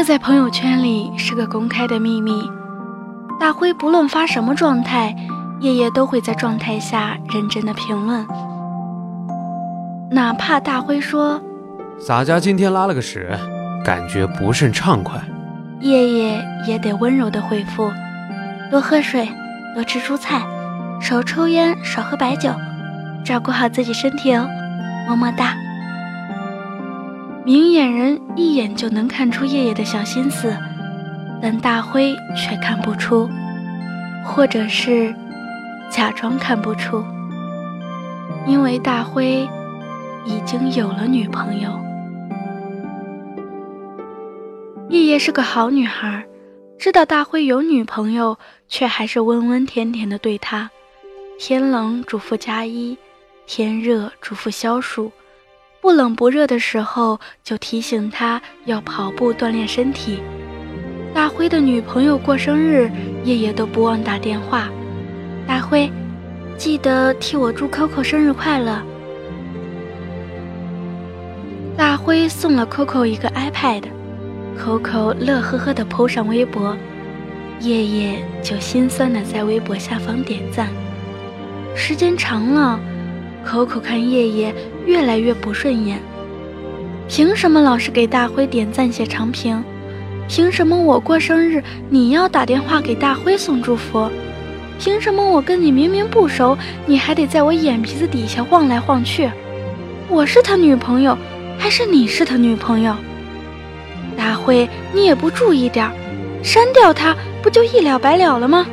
这在朋友圈里是个公开的秘密。大辉不论发什么状态，夜夜都会在状态下认真的评论，哪怕大辉说洒家今天拉了个屎，感觉不甚畅快，夜夜也得温柔的回复，多喝水，多吃蔬菜，少抽烟，少喝白酒，照顾好自己身体哦，么么哒。明眼人一眼就能看出叶叶的小心思，但大辉却看不出，或者是假装看不出，因为大辉已经有了女朋友。叶叶是个好女孩，知道大辉有女朋友，却还是温温甜甜的对他，天冷嘱咐加衣，天热嘱咐消暑。不冷不热的时候，就提醒他要跑步锻炼身体。大辉的女朋友过生日，夜夜都不忘打电话。大辉，记得替我祝 Coco 生日快乐。大辉送了 Coco 一个 iPad，Coco 乐呵呵地 PO 上微博，夜夜就心酸地在微博下方点赞。时间长了。口口看叶叶越来越不顺眼，凭什么老是给大辉点赞写长评？凭什么我过生日你要打电话给大辉送祝福？凭什么我跟你明明不熟，你还得在我眼皮子底下晃来晃去？我是他女朋友，还是你是他女朋友？大辉，你也不注意点删掉他不就一了百了了吗？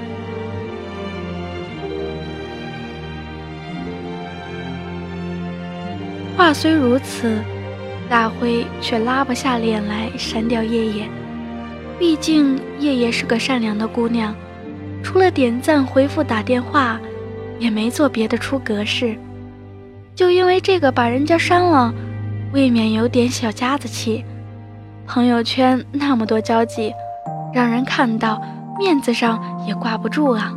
话虽如此，大辉却拉不下脸来删掉叶叶。毕竟叶叶是个善良的姑娘，除了点赞、回复、打电话，也没做别的出格事。就因为这个把人家删了，未免有点小家子气。朋友圈那么多交际，让人看到面子上也挂不住啊。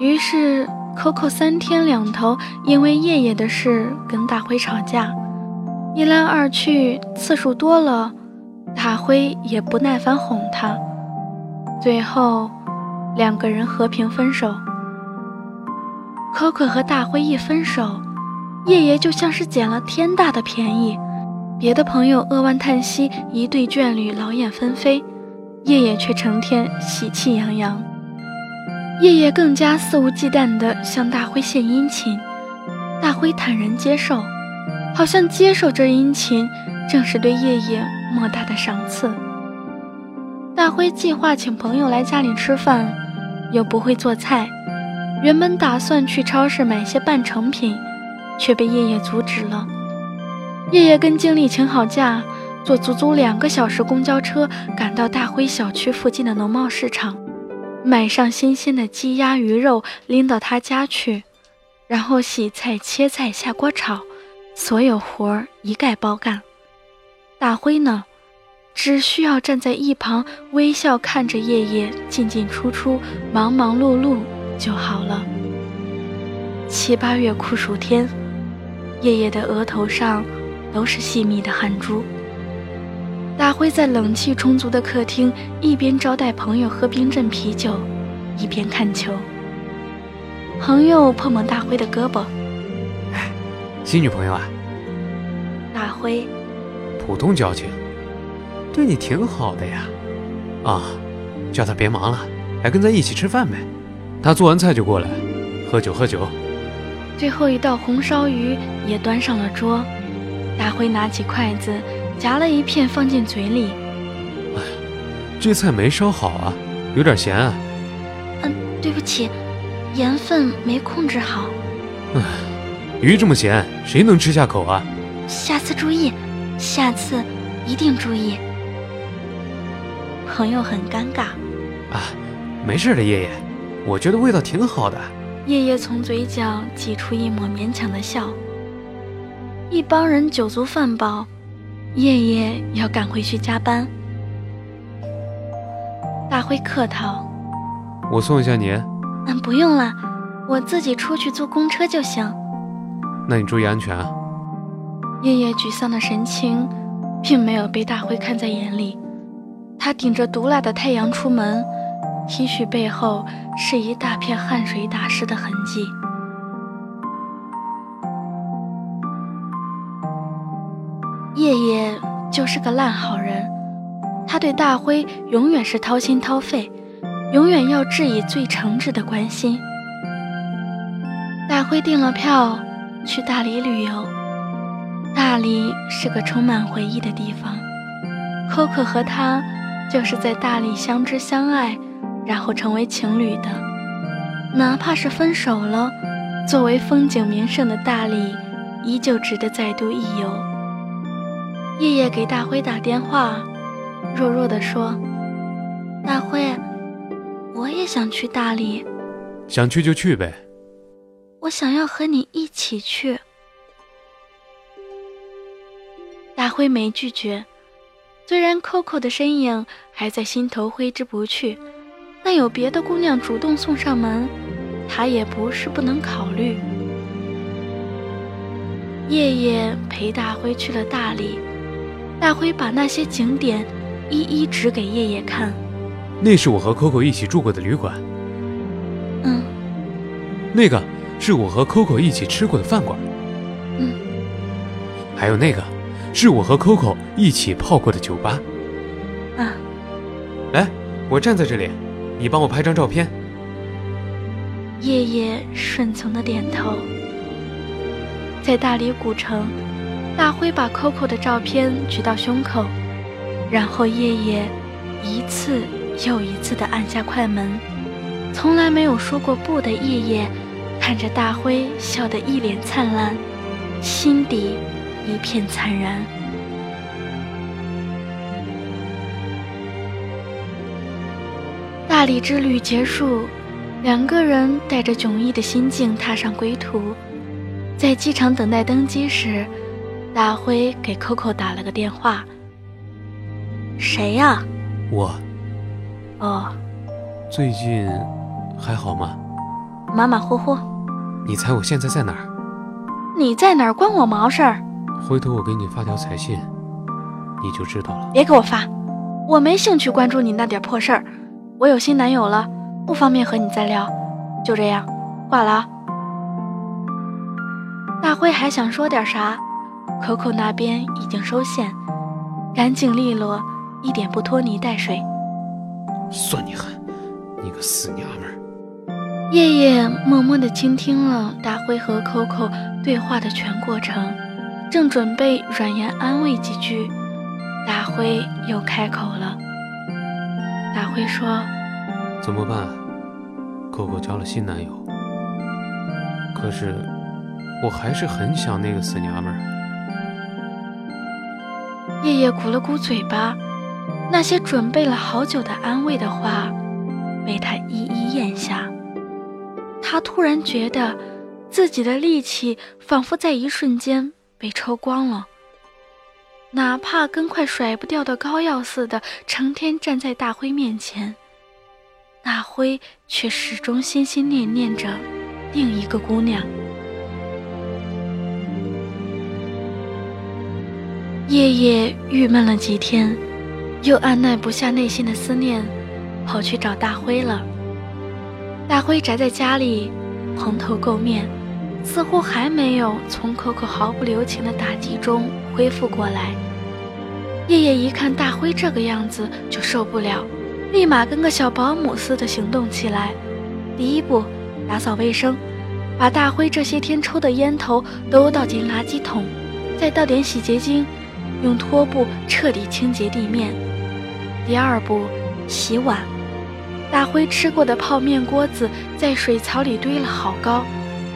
于是。Coco 三天两头因为叶叶的事跟大辉吵架，一来二去次数多了，大辉也不耐烦哄他，最后两个人和平分手。Coco 和大辉一分手，叶叶就像是捡了天大的便宜，别的朋友扼腕叹息，一对眷侣劳燕分飞，叶叶却成天喜气洋洋。叶叶更加肆无忌惮地向大辉献殷勤，大辉坦然接受，好像接受这殷勤正是对叶叶莫大的赏赐。大辉计划请朋友来家里吃饭，又不会做菜，原本打算去超市买些半成品，却被叶叶阻止了。叶叶跟经理请好假，坐足足两个小时公交车赶到大辉小区附近的农贸市场。买上新鲜的鸡鸭鱼肉，拎到他家去，然后洗菜、切菜、下锅炒，所有活儿一概包干。大辉呢，只需要站在一旁微笑看着叶叶进进出出、忙忙碌碌就好了。七八月酷暑天，叶叶的额头上都是细密的汗珠。大辉在冷气充足的客厅，一边招待朋友喝冰镇啤酒，一边看球。朋友碰碰大辉的胳膊：“哎，新女朋友啊？”大辉：“普通交情，对你挺好的呀。啊，叫他别忙了，来跟咱一起吃饭呗。他做完菜就过来，喝酒喝酒。”最后一道红烧鱼也端上了桌，大辉拿起筷子。夹了一片放进嘴里，哎，这菜没烧好啊，有点咸啊。嗯，对不起，盐分没控制好。哎，鱼这么咸，谁能吃下口啊？下次注意，下次一定注意。朋友很尴尬。啊，没事的，叶叶，我觉得味道挺好的。叶叶从嘴角挤出一抹勉强的笑。一帮人酒足饭饱。夜夜要赶回去加班，大辉客套：“我送一下你。”“嗯，不用了，我自己出去坐公车就行。”“那你注意安全啊。”夜夜沮丧的神情，并没有被大辉看在眼里。他顶着毒辣的太阳出门，T 恤背后是一大片汗水打湿的痕迹。叶叶就是个烂好人，他对大辉永远是掏心掏肺，永远要致以最诚挚的关心。大辉订了票去大理旅游，大理是个充满回忆的地方。Coco 和他就是在大理相知相爱，然后成为情侣的。哪怕是分手了，作为风景名胜的大理，依旧值得再度一游。叶叶给大辉打电话，弱弱地说：“大辉，我也想去大理，想去就去呗。”我想要和你一起去。大辉没拒绝，虽然 Coco 的身影还在心头挥之不去，但有别的姑娘主动送上门，他也不是不能考虑。夜夜陪大辉去了大理，大辉把那些景点一一指给夜夜看。那是我和 Coco 一起住过的旅馆。嗯。那个。是我和 Coco 一起吃过的饭馆，嗯，还有那个，是我和 Coco 一起泡过的酒吧，啊，来，我站在这里，你帮我拍张照片。叶叶顺从的点头。在大理古城，大辉把 Coco 的照片举到胸口，然后夜夜一次又一次的按下快门，从来没有说过不的夜夜。看着大辉笑得一脸灿烂，心底一片惨然。大理之旅结束，两个人带着迥异的心境踏上归途。在机场等待登机时，大辉给 Coco 打了个电话：“谁呀？”“我。”“哦。”“最近还好吗？”“马马虎虎。”你猜我现在在哪儿？你在哪儿关我毛事儿？回头我给你发条彩信，你就知道了。别给我发，我没兴趣关注你那点破事儿。我有新男友了，不方便和你再聊。就这样，挂了。大辉还想说点啥，Coco 那边已经收线，干净利落，一点不拖泥带水。算你狠，你个死娘们儿！夜夜默默地倾听了大辉和 Coco 对话的全过程，正准备软言安慰几句，大辉又开口了。大辉说：“怎么办？Coco 交了新男友，可是我还是很想那个死娘们儿。”夜夜鼓了鼓嘴巴，那些准备了好久的安慰的话，被他一一咽下。他突然觉得，自己的力气仿佛在一瞬间被抽光了。哪怕跟块甩不掉的膏药似的，成天站在大辉面前，大辉却始终心心念念着另一个姑娘。夜夜郁闷了几天，又按耐不下内心的思念，跑去找大辉了。大辉宅在家里，蓬头垢面，似乎还没有从 Coco 毫不留情的打击中恢复过来。夜夜一看大辉这个样子就受不了，立马跟个小保姆似的行动起来。第一步，打扫卫生，把大辉这些天抽的烟头都倒进垃圾桶，再倒点洗洁精，用拖布彻底清洁地面。第二步，洗碗。大辉吃过的泡面锅子在水槽里堆了好高，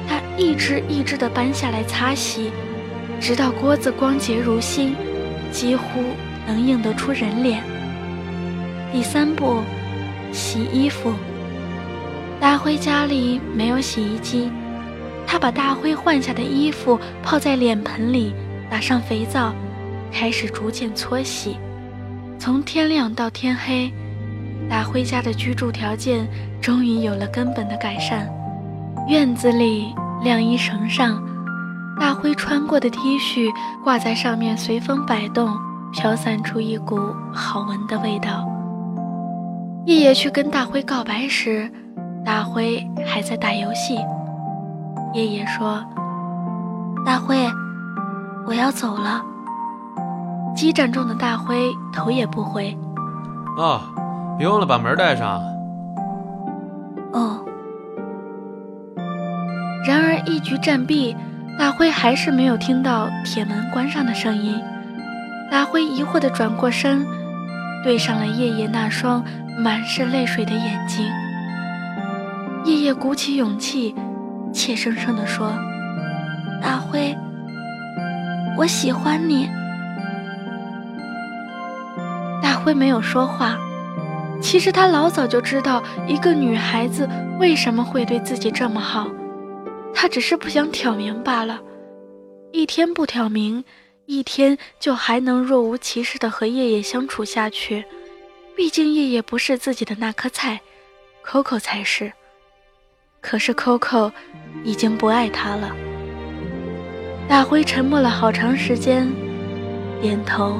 他一只一只地搬下来擦洗，直到锅子光洁如新，几乎能映得出人脸。第三步，洗衣服。大辉家里没有洗衣机，他把大辉换下的衣服泡在脸盆里，打上肥皂，开始逐渐搓洗，从天亮到天黑。大辉家的居住条件终于有了根本的改善。院子里晾衣绳上，大辉穿过的 T 恤挂在上面，随风摆动，飘散出一股好闻的味道。叶叶去跟大辉告白时，大辉还在打游戏。叶叶说：“大辉，我要走了。”激战中的大辉头也不回。哦，别忘了把门带上。哦。然而一局战毕。大辉还是没有听到铁门关上的声音。大辉疑惑地转过身，对上了夜夜那双满是泪水的眼睛。夜夜鼓起勇气，怯生生地说：“大辉，我喜欢你。”辉没有说话。其实他老早就知道一个女孩子为什么会对自己这么好。他只是不想挑明罢了，一天不挑明，一天就还能若无其事地和夜夜相处下去。毕竟夜夜不是自己的那颗菜，Coco 才是。可是 Coco 已经不爱他了。大辉沉默了好长时间，点头，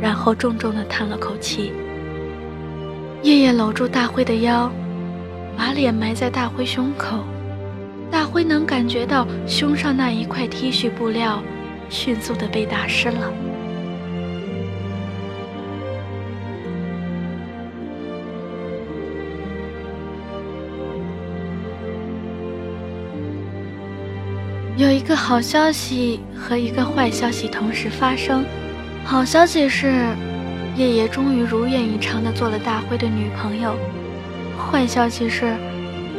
然后重重地叹了口气。叶叶搂住大辉的腰，把脸埋在大辉胸口。大辉能感觉到胸上那一块 T 恤布料迅速的被打湿了。有一个好消息和一个坏消息同时发生。好消息是，叶爷终于如愿以偿的做了大辉的女朋友。坏消息是。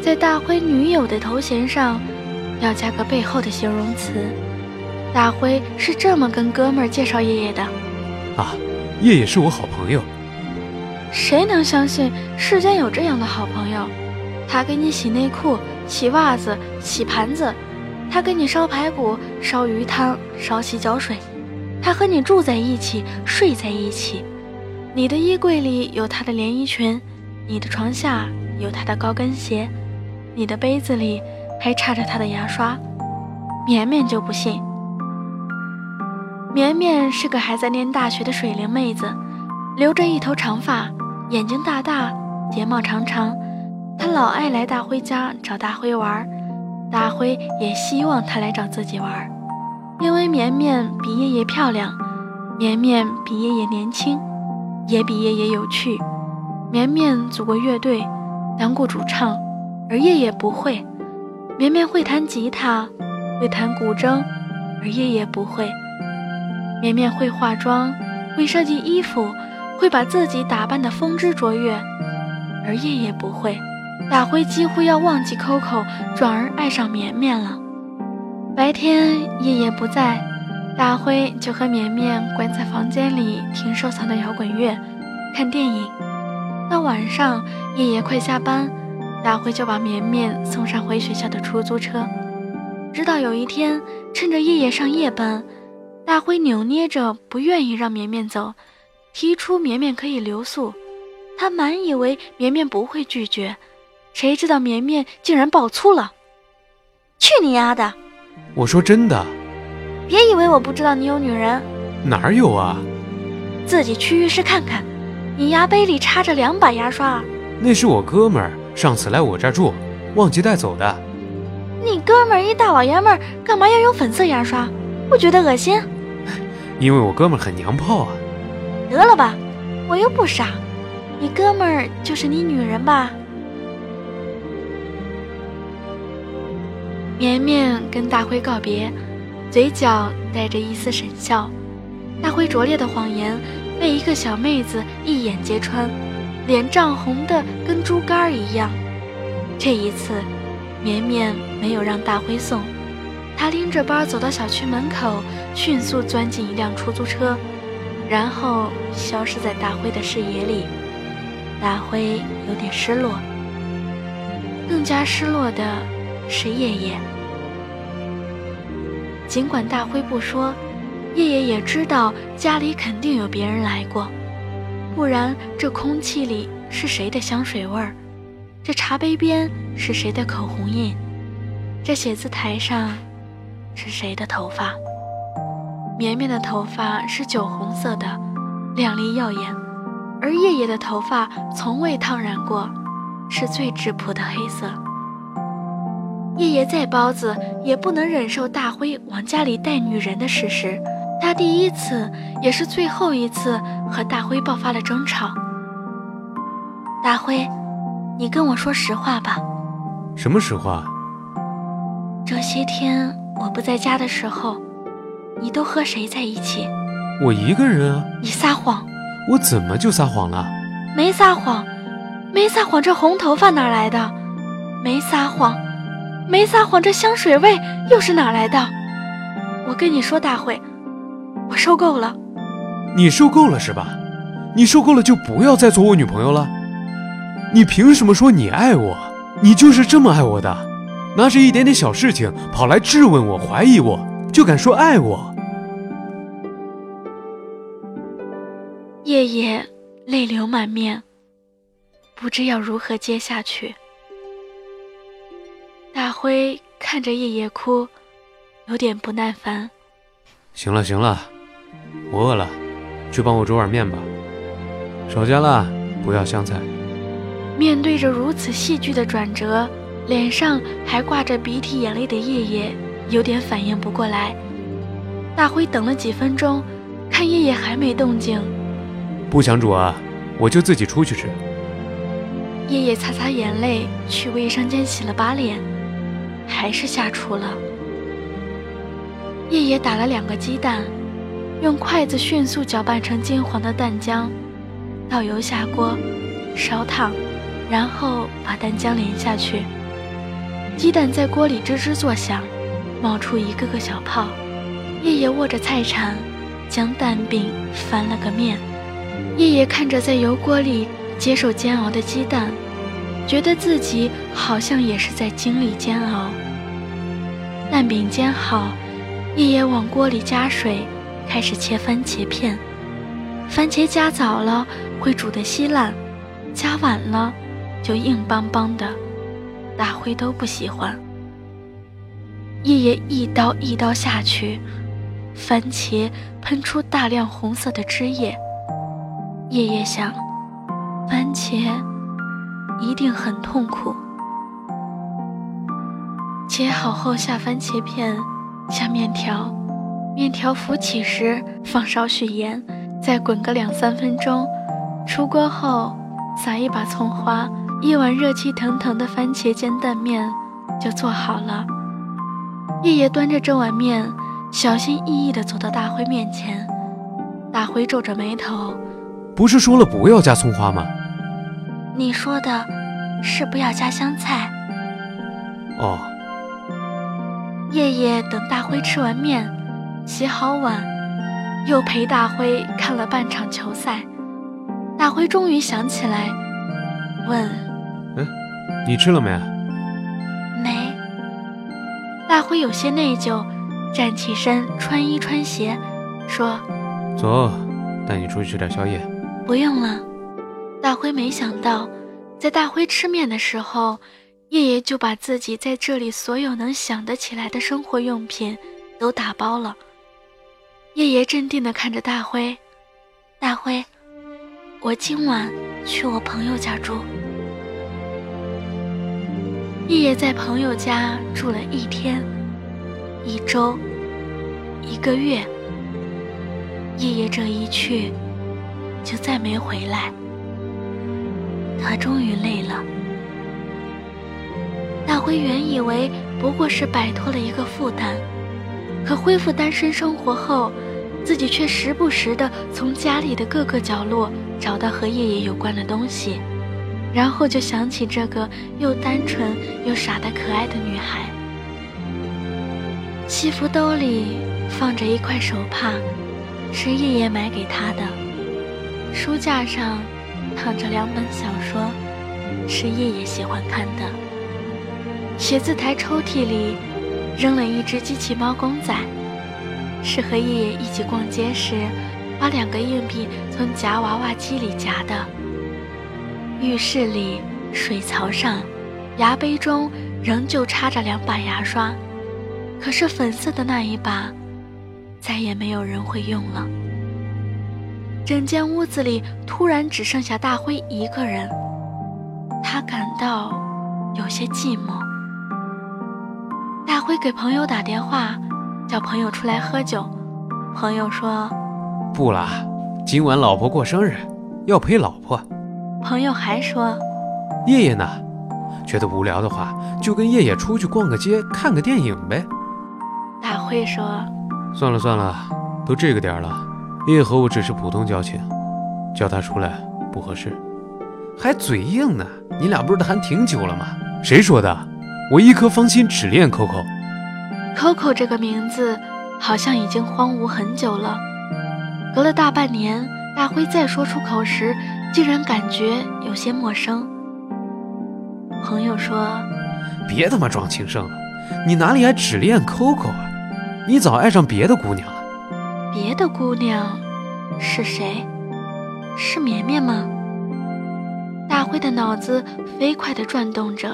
在大辉女友的头衔上，要加个背后的形容词。大辉是这么跟哥们儿介绍叶叶的：啊，叶叶是我好朋友。谁能相信世间有这样的好朋友？他给你洗内裤、洗袜子、洗盘子，他给你烧排骨、烧鱼汤、烧洗脚水，他和你住在一起、睡在一起。你的衣柜里有他的连衣裙，你的床下有他的高跟鞋。你的杯子里还插着他的牙刷，绵绵就不信。绵绵是个还在念大学的水灵妹子，留着一头长发，眼睛大大，睫毛长长。她老爱来大辉家找大辉玩，大辉也希望她来找自己玩，因为绵绵比叶叶漂亮，绵绵比叶叶年轻，也比叶叶有趣。绵绵组过乐队，当过主唱。而叶叶不会，绵绵会弹吉他，会弹古筝，而叶叶不会。绵绵会化妆，会设计衣服，会把自己打扮得风姿卓越，而叶叶不会。大辉几乎要忘记 Coco，转而爱上绵绵了。白天夜夜不在，大辉就和绵绵关在房间里听收藏的摇滚乐，看电影。到晚上，夜夜快下班。大辉就把绵绵送上回学校的出租车，直到有一天，趁着夜夜上夜班，大辉扭捏着不愿意让绵绵走，提出绵绵可以留宿。他满以为绵绵不会拒绝，谁知道绵绵竟然爆粗了：“去你丫的！”我说真的，别以为我不知道你有女人，哪儿有啊？自己去浴室看看，你牙杯里插着两把牙刷。那是我哥们儿。上次来我这儿住，忘记带走的。你哥们儿一大老爷们儿，干嘛要用粉色牙刷？不觉得恶心？因为我哥们儿很娘炮啊。得了吧，我又不傻。你哥们儿就是你女人吧？绵绵跟大辉告别，嘴角带着一丝神笑。大辉拙劣的谎言被一个小妹子一眼揭穿。脸涨红的跟猪肝一样。这一次，绵绵没有让大辉送，他拎着包走到小区门口，迅速钻进一辆出租车，然后消失在大辉的视野里。大辉有点失落，更加失落的是叶叶。尽管大辉不说，叶叶也知道家里肯定有别人来过。不然，这空气里是谁的香水味儿？这茶杯边是谁的口红印？这写字台上是谁的头发。绵绵的头发是酒红色的，亮丽耀眼，而叶叶的头发从未烫染过，是最质朴的黑色。叶叶再包子也不能忍受大辉往家里带女人的事实，他第一次也是最后一次和大辉爆发了争吵。大辉，你跟我说实话吧。什么实话？这些天我不在家的时候，你都和谁在一起？我一个人啊。你撒谎！我怎么就撒谎了？没撒谎，没撒谎。这红头发哪来的？没撒谎，没撒谎。这香水味又是哪来的？我跟你说，大会，我受够了。你受够了是吧？你受够了就不要再做我女朋友了。你凭什么说你爱我？你就是这么爱我的？拿着一点点小事情跑来质问我、怀疑我，就敢说爱我？夜夜泪流满面，不知要如何接下去。大辉看着夜夜哭，有点不耐烦。行了行了，我饿了，去帮我煮碗面吧。少加辣，不要香菜。面对着如此戏剧的转折，脸上还挂着鼻涕眼泪的夜夜有点反应不过来。大辉等了几分钟，看夜夜还没动静，不想煮啊，我就自己出去吃。夜夜擦擦眼泪，去卫生间洗了把脸，还是下厨了。叶叶打了两个鸡蛋，用筷子迅速搅拌成金黄的蛋浆，倒油下锅，烧烫。然后把蛋浆淋下去，鸡蛋在锅里吱吱作响，冒出一个个小泡。叶叶握着菜铲，将蛋饼翻了个面。叶叶看着在油锅里接受煎熬的鸡蛋，觉得自己好像也是在经历煎熬。蛋饼煎好，叶叶往锅里加水，开始切番茄片。番茄加早了会煮得稀烂，加晚了。就硬邦邦的，大辉都不喜欢。叶叶一刀一刀下去，番茄喷出大量红色的汁液。叶叶想，番茄一定很痛苦。切好后下番茄片，下面条，面条浮起时放少许盐，再滚个两三分钟。出锅后撒一把葱花。一碗热气腾腾的番茄煎蛋面就做好了。叶叶端着这碗面，小心翼翼地走到大辉面前。大辉皱着眉头：“不是说了不要加葱花吗？”“你说的是不要加香菜。”“哦。”夜夜等大辉吃完面，洗好碗，又陪大辉看了半场球赛。大辉终于想起来，问。嗯你吃了没？没。大辉有些内疚，站起身，穿衣穿鞋，说：“走，带你出去吃点宵夜。”不用了。大辉没想到，在大辉吃面的时候，叶叶就把自己在这里所有能想得起来的生活用品都打包了。叶叶镇定地看着大辉：“大辉，我今晚去我朋友家住。”叶叶在朋友家住了一天、一周、一个月。叶叶这一去，就再没回来。他终于累了。大辉原以为不过是摆脱了一个负担，可恢复单身生活后，自己却时不时的从家里的各个角落找到和叶叶有关的东西。然后就想起这个又单纯又傻的可爱的女孩。西服兜里放着一块手帕，是叶叶买给他的。书架上躺着两本小说，是夜夜喜欢看的。写字台抽屉里扔了一只机器猫公仔，是和夜夜一起逛街时把两个硬币从夹娃娃机里夹的。浴室里，水槽上，牙杯中仍旧插着两把牙刷，可是粉色的那一把，再也没有人会用了。整间屋子里突然只剩下大辉一个人，他感到有些寂寞。大辉给朋友打电话，叫朋友出来喝酒。朋友说：“不啦，今晚老婆过生日，要陪老婆。”朋友还说：“夜夜呢？觉得无聊的话，就跟夜夜出去逛个街，看个电影呗。”大辉说：“算了算了，都这个点了，爷爷和我只是普通交情，叫他出来不合适。还嘴硬呢？你俩不是谈挺久了吗？谁说的？我一颗芳心只恋 Coco。Coco 这个名字。”好像已经荒芜很久了。隔了大半年，大辉再说出口时，竟然感觉有些陌生。朋友说：“别他妈装情圣了，你哪里还只恋 Coco 啊？你早爱上别的姑娘了。”别的姑娘是谁？是绵绵吗？大灰的脑子飞快地转动着，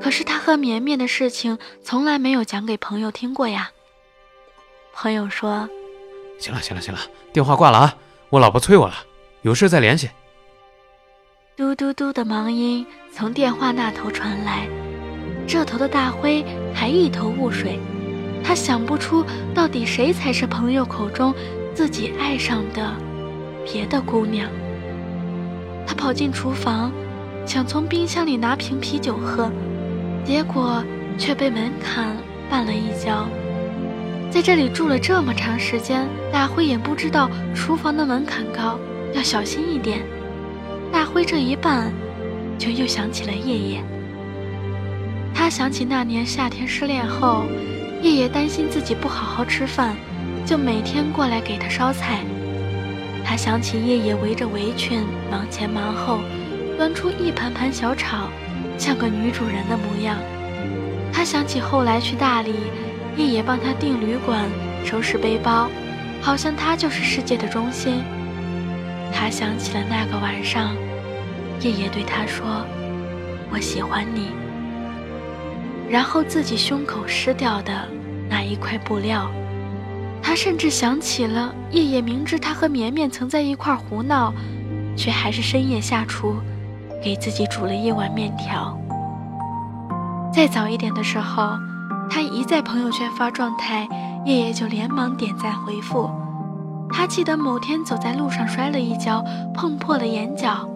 可是他和绵绵的事情从来没有讲给朋友听过呀。朋友说：“行了，行了，行了，电话挂了啊！我老婆催我了，有事再联系。”嘟嘟嘟的忙音从电话那头传来，这头的大灰还一头雾水，他想不出到底谁才是朋友口中自己爱上的别的姑娘。他跑进厨房，想从冰箱里拿瓶啤酒喝，结果却被门槛绊了一跤。在这里住了这么长时间，大辉也不知道厨房的门槛高，要小心一点。大辉这一绊，就又想起了夜夜。他想起那年夏天失恋后，夜夜担心自己不好好吃饭，就每天过来给他烧菜。他想起夜夜围着围裙忙前忙后，端出一盘盘小炒，像个女主人的模样。他想起后来去大理。夜夜帮他订旅馆、收拾背包，好像他就是世界的中心。他想起了那个晚上，夜夜对他说：“我喜欢你。”然后自己胸口湿掉的那一块布料。他甚至想起了夜夜明知他和绵绵曾在一块胡闹，却还是深夜下厨，给自己煮了一碗面条。再早一点的时候。他一在朋友圈发状态，夜夜就连忙点赞回复。他记得某天走在路上摔了一跤，碰破了眼角，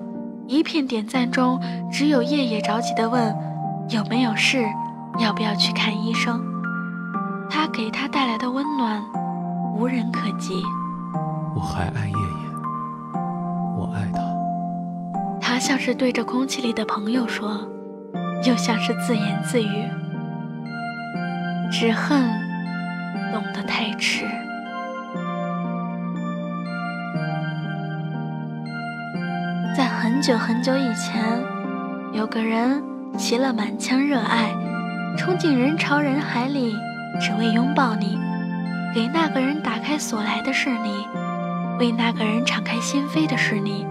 一片点赞中只有夜夜着急地问：“有没有事？要不要去看医生？”他给他带来的温暖，无人可及。我还爱叶叶，我爱他。他像是对着空气里的朋友说，又像是自言自语。只恨懂得太迟。在很久很久以前，有个人骑了满腔热爱，冲进人潮人海里，只为拥抱你。给那个人打开锁来的是你，为那个人敞开心扉的是你，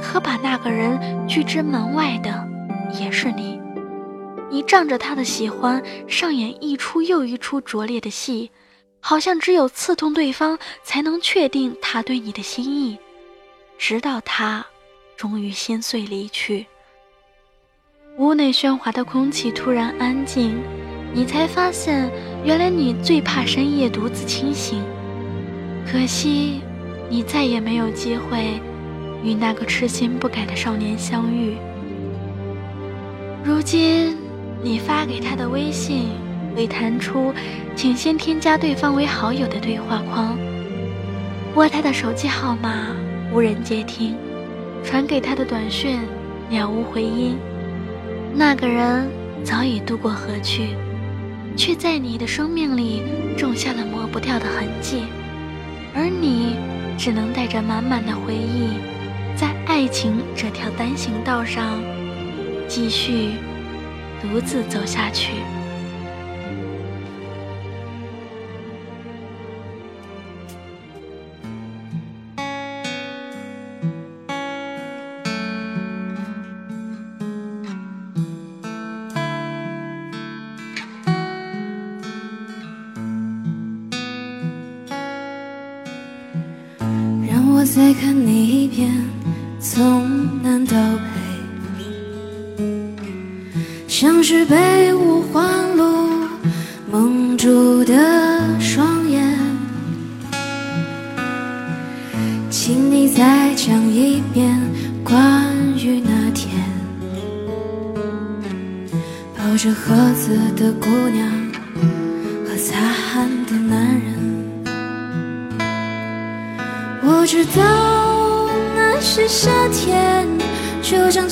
可把那个人拒之门外的也是你。你仗着他的喜欢，上演一出又一出拙劣的戏，好像只有刺痛对方，才能确定他对你的心意，直到他终于心碎离去。屋内喧哗的空气突然安静，你才发现，原来你最怕深夜独自清醒。可惜，你再也没有机会与那个痴心不改的少年相遇。如今。你发给他的微信会弹出“请先添加对方为好友”的对话框，拨他的手机号码无人接听，传给他的短讯了无回音。那个人早已渡过河去，却在你的生命里种下了抹不掉的痕迹，而你只能带着满满的回忆，在爱情这条单行道上继续。独自走下去。再看你一遍，从南到北，像是被五环路蒙住的双眼。请你再讲一遍关于那天，抱着盒子的姑娘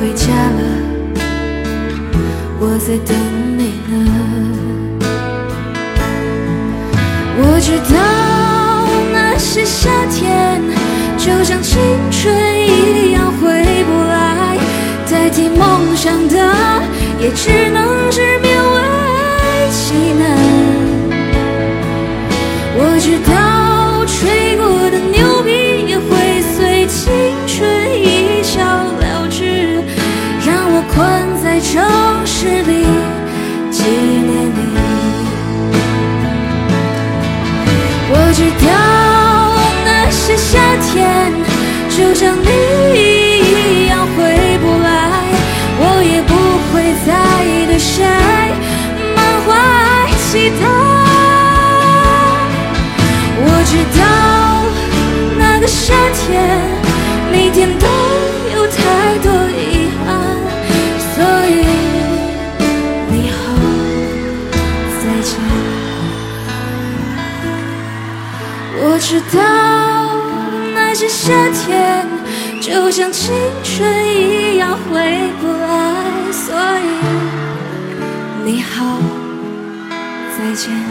回家了，我在等你呢。我知道那些夏天，就像青春就像你一样回不来，我也不会再对谁满怀期待。我知道夏天，就像青春一样回不来，所以你好，再见。